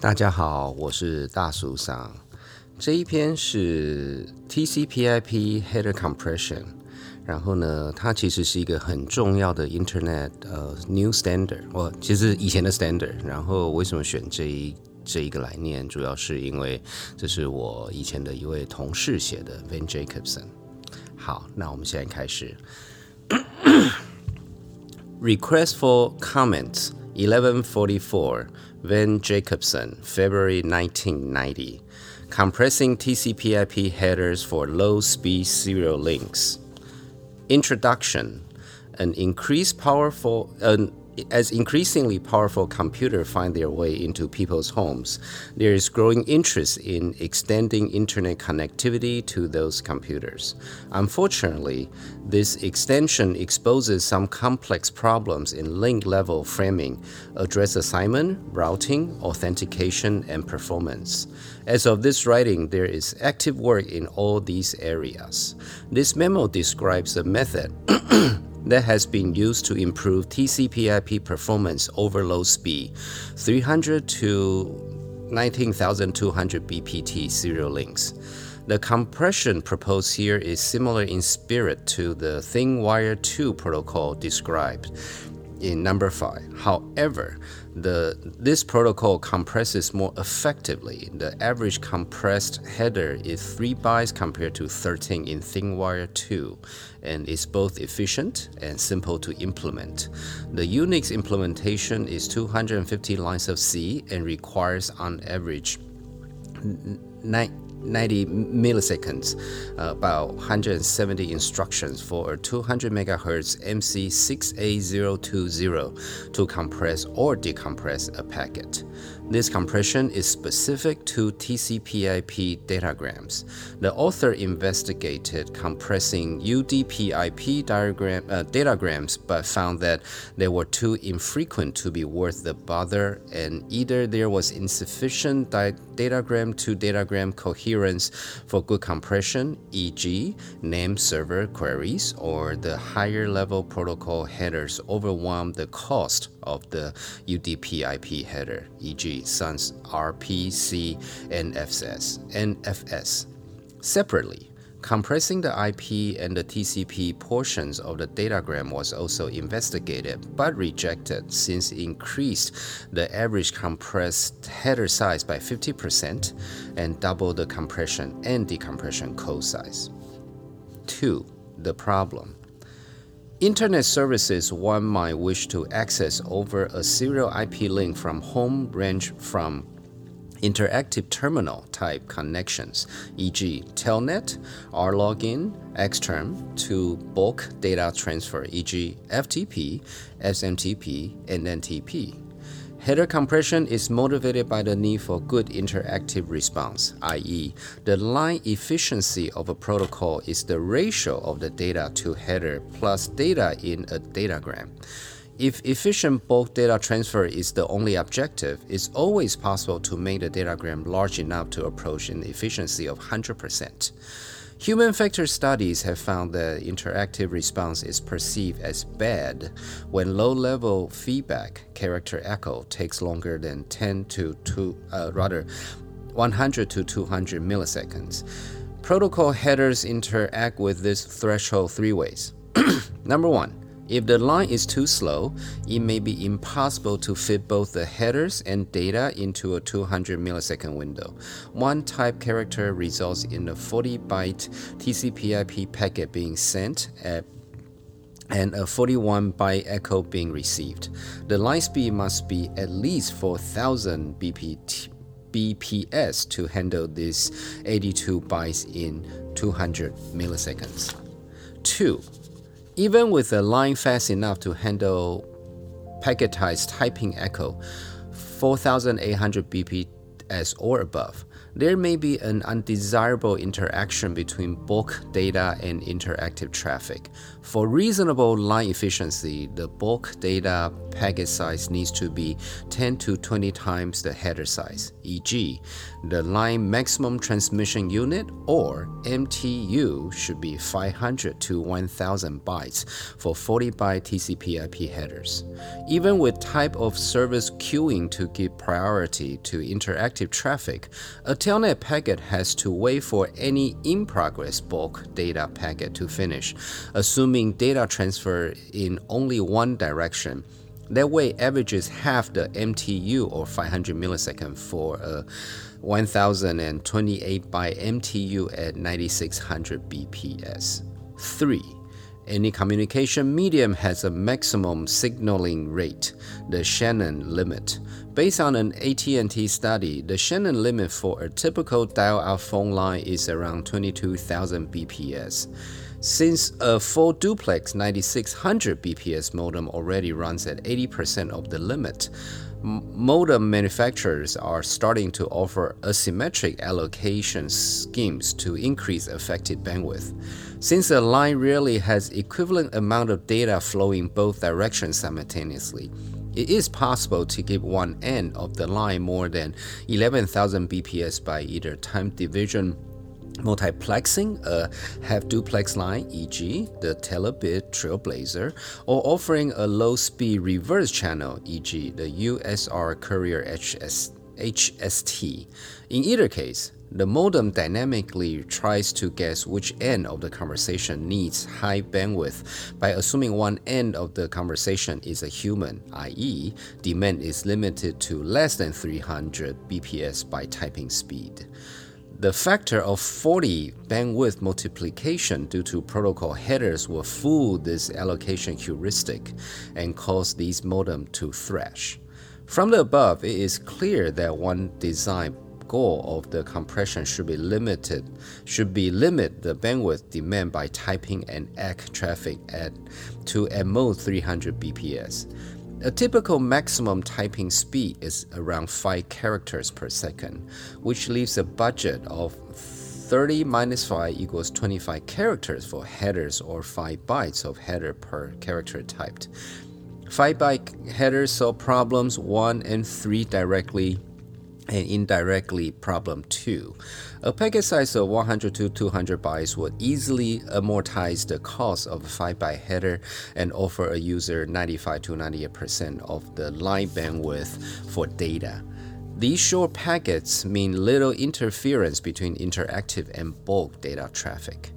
大家好，我是大苏桑。这一篇是 TCP/IP header compression，然后呢，它其实是一个很重要的 Internet 呃 new standard，我其实以前的 standard。然后为什么选这一这一个来念？主要是因为这是我以前的一位同事写的 Van Jacobson。好，那我们现在开始。Request for comments 1144 Van Jacobson February 1990 Compressing TCP/IP headers for low-speed serial links. Introduction: An increased powerful an as increasingly powerful computers find their way into people's homes, there is growing interest in extending internet connectivity to those computers. Unfortunately, this extension exposes some complex problems in link level framing, address assignment, routing, authentication, and performance. As of this writing, there is active work in all these areas. This memo describes a method that has been used to improve TCP/IP performance over low speed, 300 to 19,200 BPT serial links. The compression proposed here is similar in spirit to the Thin Wire 2 protocol described in number 5. However, the this protocol compresses more effectively. The average compressed header is 3 bytes compared to 13 in Thinwire 2 and is both efficient and simple to implement. The Unix implementation is 250 lines of C and requires on average 90 milliseconds, uh, about 170 instructions for a 200 megahertz MC68020 to compress or decompress a packet. This compression is specific to TCP/IP datagrams. The author investigated compressing UDP/IP diagram, uh, datagrams, but found that they were too infrequent to be worth the bother, and either there was insufficient datagram to datagram coherence for good compression, e.g., name server queries, or the higher level protocol headers overwhelmed the cost of the UDP/IP header, e.g., Sun RPC and NFS, NFS. Separately, compressing the IP and the TCP portions of the datagram was also investigated but rejected since it increased the average compressed header size by 50% and doubled the compression and decompression code size. 2. The problem. Internet services one might wish to access over a serial IP link from home range from interactive terminal type connections, e.g., Telnet, RLogin, Xterm, to bulk data transfer, e.g., FTP, SMTP, and NTP. Header compression is motivated by the need for good interactive response, i.e., the line efficiency of a protocol is the ratio of the data to header plus data in a datagram. If efficient bulk data transfer is the only objective, it's always possible to make the datagram large enough to approach an efficiency of 100%. Human factor studies have found that interactive response is perceived as bad when low level feedback, character echo, takes longer than 10 to 2, uh, rather 100 to 200 milliseconds. Protocol headers interact with this threshold three ways. Number one, if the line is too slow, it may be impossible to fit both the headers and data into a 200 millisecond window. One type character results in a 40 byte TCP/IP packet being sent at and a 41 byte echo being received. The line speed must be at least 4000 bpt, BPS to handle these 82 bytes in 200 milliseconds. 2. Even with a line fast enough to handle packetized typing echo, 4800 bps or above, there may be an undesirable interaction between bulk data and interactive traffic. For reasonable line efficiency, the bulk data packet size needs to be 10 to 20 times the header size, e.g., the line maximum transmission unit or MTU should be 500 to 1000 bytes for 40 byte TCP/IP headers. Even with type of service queuing to give priority to interactive traffic, a telnet packet has to wait for any in progress bulk data packet to finish, assuming data transfer in only one direction. That way averages half the MTU or 500 millisecond for a 1028 by MTU at 9600 BPS. 3. Any communication medium has a maximum signaling rate, the Shannon limit. Based on an AT&T study, the Shannon limit for a typical dial-up phone line is around 22,000 BPS. Since a full duplex 9600 BPS modem already runs at 80% of the limit, modem manufacturers are starting to offer asymmetric allocation schemes to increase affected bandwidth. Since a line rarely has equivalent amount of data flowing both directions simultaneously, it is possible to give one end of the line more than 11,000 bps by either time division multiplexing a half duplex line, e.g., the Telebit Trailblazer, or offering a low speed reverse channel, e.g., the USR Courier HS, HST. In either case, the modem dynamically tries to guess which end of the conversation needs high bandwidth by assuming one end of the conversation is a human, i.e., demand is limited to less than 300 bps by typing speed. The factor of 40 bandwidth multiplication due to protocol headers will fool this allocation heuristic and cause these modem to thrash. From the above, it is clear that one design goal of the compression should be limited should be limit the bandwidth demand by typing and ACK traffic at to at most 300 bps. A typical maximum typing speed is around 5 characters per second, which leaves a budget of 30 minus 5 equals 25 characters for headers or 5 bytes of header per character typed. 5 byte headers solve problems 1 and 3 directly and indirectly problem 2. A packet size of 100 to 200 bytes would easily amortize the cost of a 5 byte header and offer a user 95 to 98% of the line bandwidth for data. These short packets mean little interference between interactive and bulk data traffic.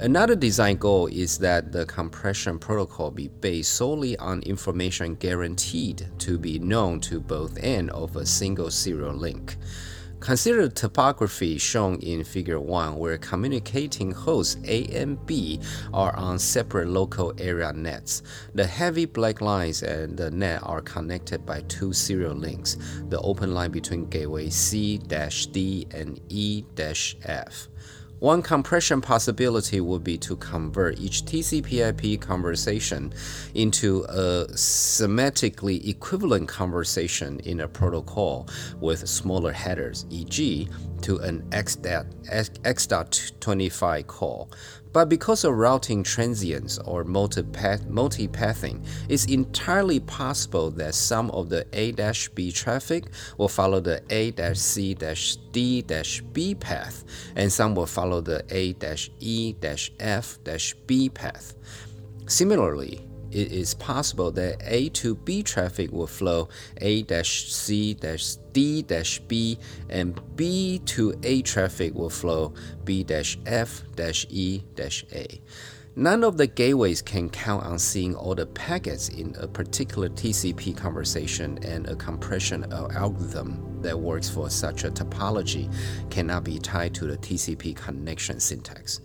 Another design goal is that the compression protocol be based solely on information guaranteed to be known to both ends of a single serial link. Consider the topography shown in Figure 1, where communicating hosts A and B are on separate local area nets. The heavy black lines and the net are connected by two serial links, the open line between gateway C D and E F. One compression possibility would be to convert each TCP/IP conversation into a semantically equivalent conversation in a protocol with smaller headers, e.g., to an X.25 call. But because of routing transients or multipathing, it's entirely possible that some of the A-B traffic will follow the A-C-D-B path, and some will follow the A-E-F-B path. Similarly, it is possible that A to B traffic will flow A C D B and B to A traffic will flow B F E A. None of the gateways can count on seeing all the packets in a particular TCP conversation, and a compression algorithm that works for such a topology cannot be tied to the TCP connection syntax.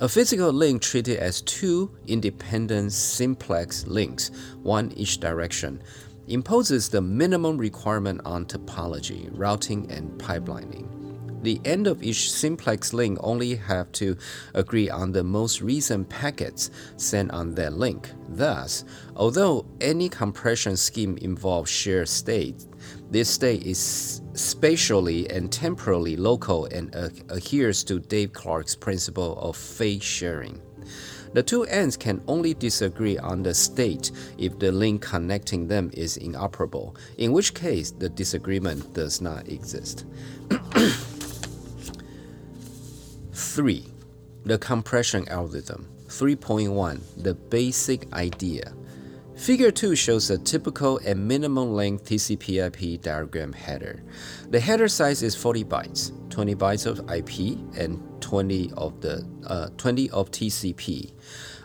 A physical link treated as two independent simplex links, one each direction, imposes the minimum requirement on topology, routing, and pipelining. The end of each simplex link only have to agree on the most recent packets sent on that link. Thus, although any compression scheme involves shared state, this state is spatially and temporally local and uh, adheres to Dave Clark's principle of fate sharing. The two ends can only disagree on the state if the link connecting them is inoperable, in which case the disagreement does not exist. 3. The compression algorithm. 3.1 The basic idea. Figure 2 shows a typical and minimum length TCP/IP diagram header. The header size is 40 bytes, 20 bytes of IP and 20 of the uh, 20 of TCP.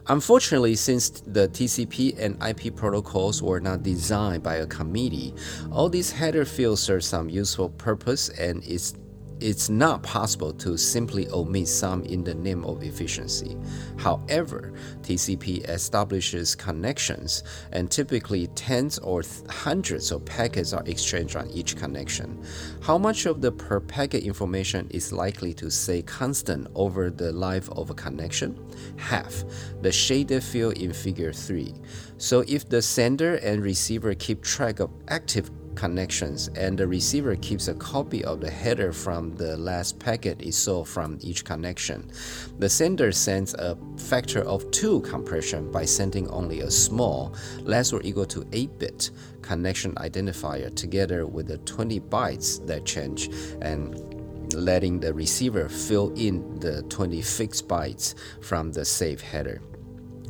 Unfortunately, since the TCP and IP protocols were not designed by a committee, all these header fields serve some useful purpose and is it's not possible to simply omit some in the name of efficiency. However, TCP establishes connections, and typically tens or hundreds of packets are exchanged on each connection. How much of the per packet information is likely to stay constant over the life of a connection? Half, the shaded field in Figure 3. So if the sender and receiver keep track of active connections, and the receiver keeps a copy of the header from the last packet it saw from each connection. The sender sends a factor of 2 compression by sending only a small, less or equal to 8 bit connection identifier together with the 20 bytes that change and letting the receiver fill in the 20 fixed bytes from the saved header.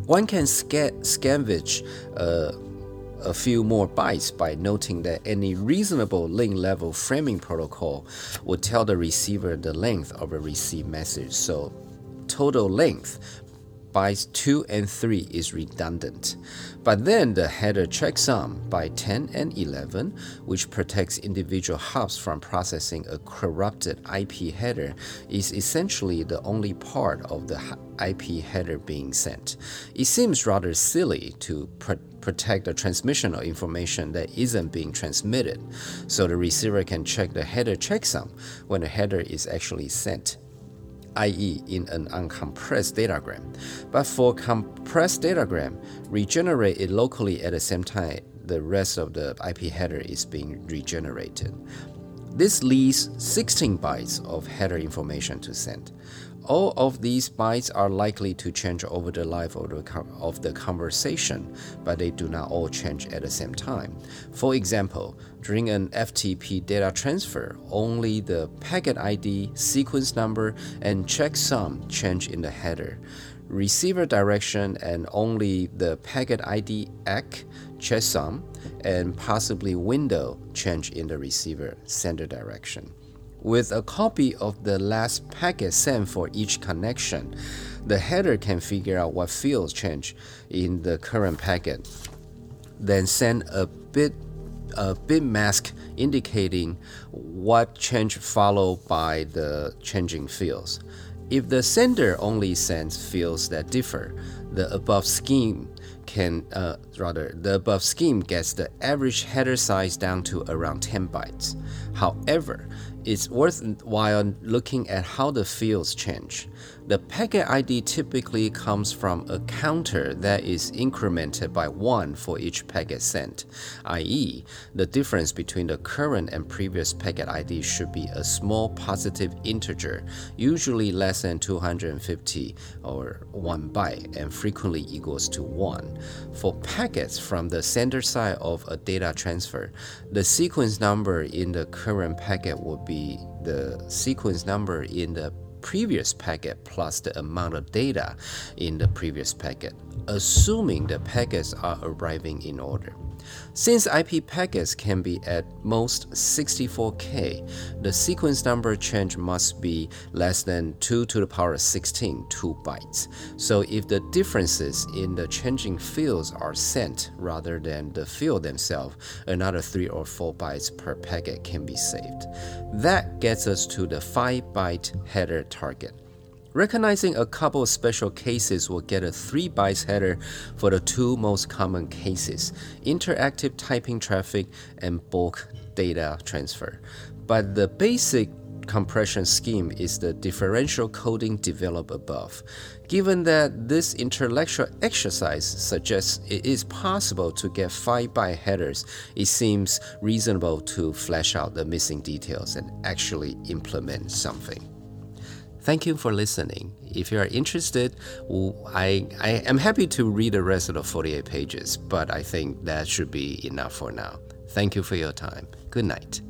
One can sca- scavenge uh, a few more bytes by noting that any reasonable link level framing protocol would tell the receiver the length of a received message. So, total length bytes 2 and 3 is redundant. But then the header checksum by 10 and 11, which protects individual hops from processing a corrupted IP header, is essentially the only part of the IP header being sent. It seems rather silly to protect the transmission of information that isn't being transmitted, so the receiver can check the header checksum when the header is actually sent i.e., in an uncompressed datagram. But for compressed datagram, regenerate it locally at the same time the rest of the IP header is being regenerated. This leaves 16 bytes of header information to send. All of these bytes are likely to change over the life of the, of the conversation, but they do not all change at the same time. For example, during an FTP data transfer, only the packet ID, sequence number, and checksum change in the header. Receiver direction and only the packet ID ACK, checksum, and possibly window change in the receiver sender direction. With a copy of the last packet sent for each connection, the header can figure out what fields change in the current packet, then send a bit a bit mask indicating what change followed by the changing fields. If the sender only sends fields that differ, the above scheme can uh, rather the above scheme gets the average header size down to around 10 bytes. However, it's worthwhile looking at how the fields change. The packet ID typically comes from a counter that is incremented by 1 for each packet sent, i.e., the difference between the current and previous packet ID should be a small positive integer, usually less than 250 or 1 byte, and frequently equals to 1. For packets from the sender side of a data transfer, the sequence number in the current packet will be the sequence number in the previous packet plus the amount of data in the previous packet, assuming the packets are arriving in order. Since IP packets can be at most 64K, the sequence number change must be less than 2 to the power 16 2 bytes. So if the differences in the changing fields are sent rather than the field themselves, another 3 or 4 bytes per packet can be saved. That gets us to the 5 byte header target. Recognizing a couple of special cases will get a 3 bytes header for the two most common cases interactive typing traffic and bulk data transfer. But the basic compression scheme is the differential coding developed above. Given that this intellectual exercise suggests it is possible to get 5 byte headers, it seems reasonable to flesh out the missing details and actually implement something. Thank you for listening. If you are interested, I, I am happy to read the rest of the 48 pages, but I think that should be enough for now. Thank you for your time. Good night.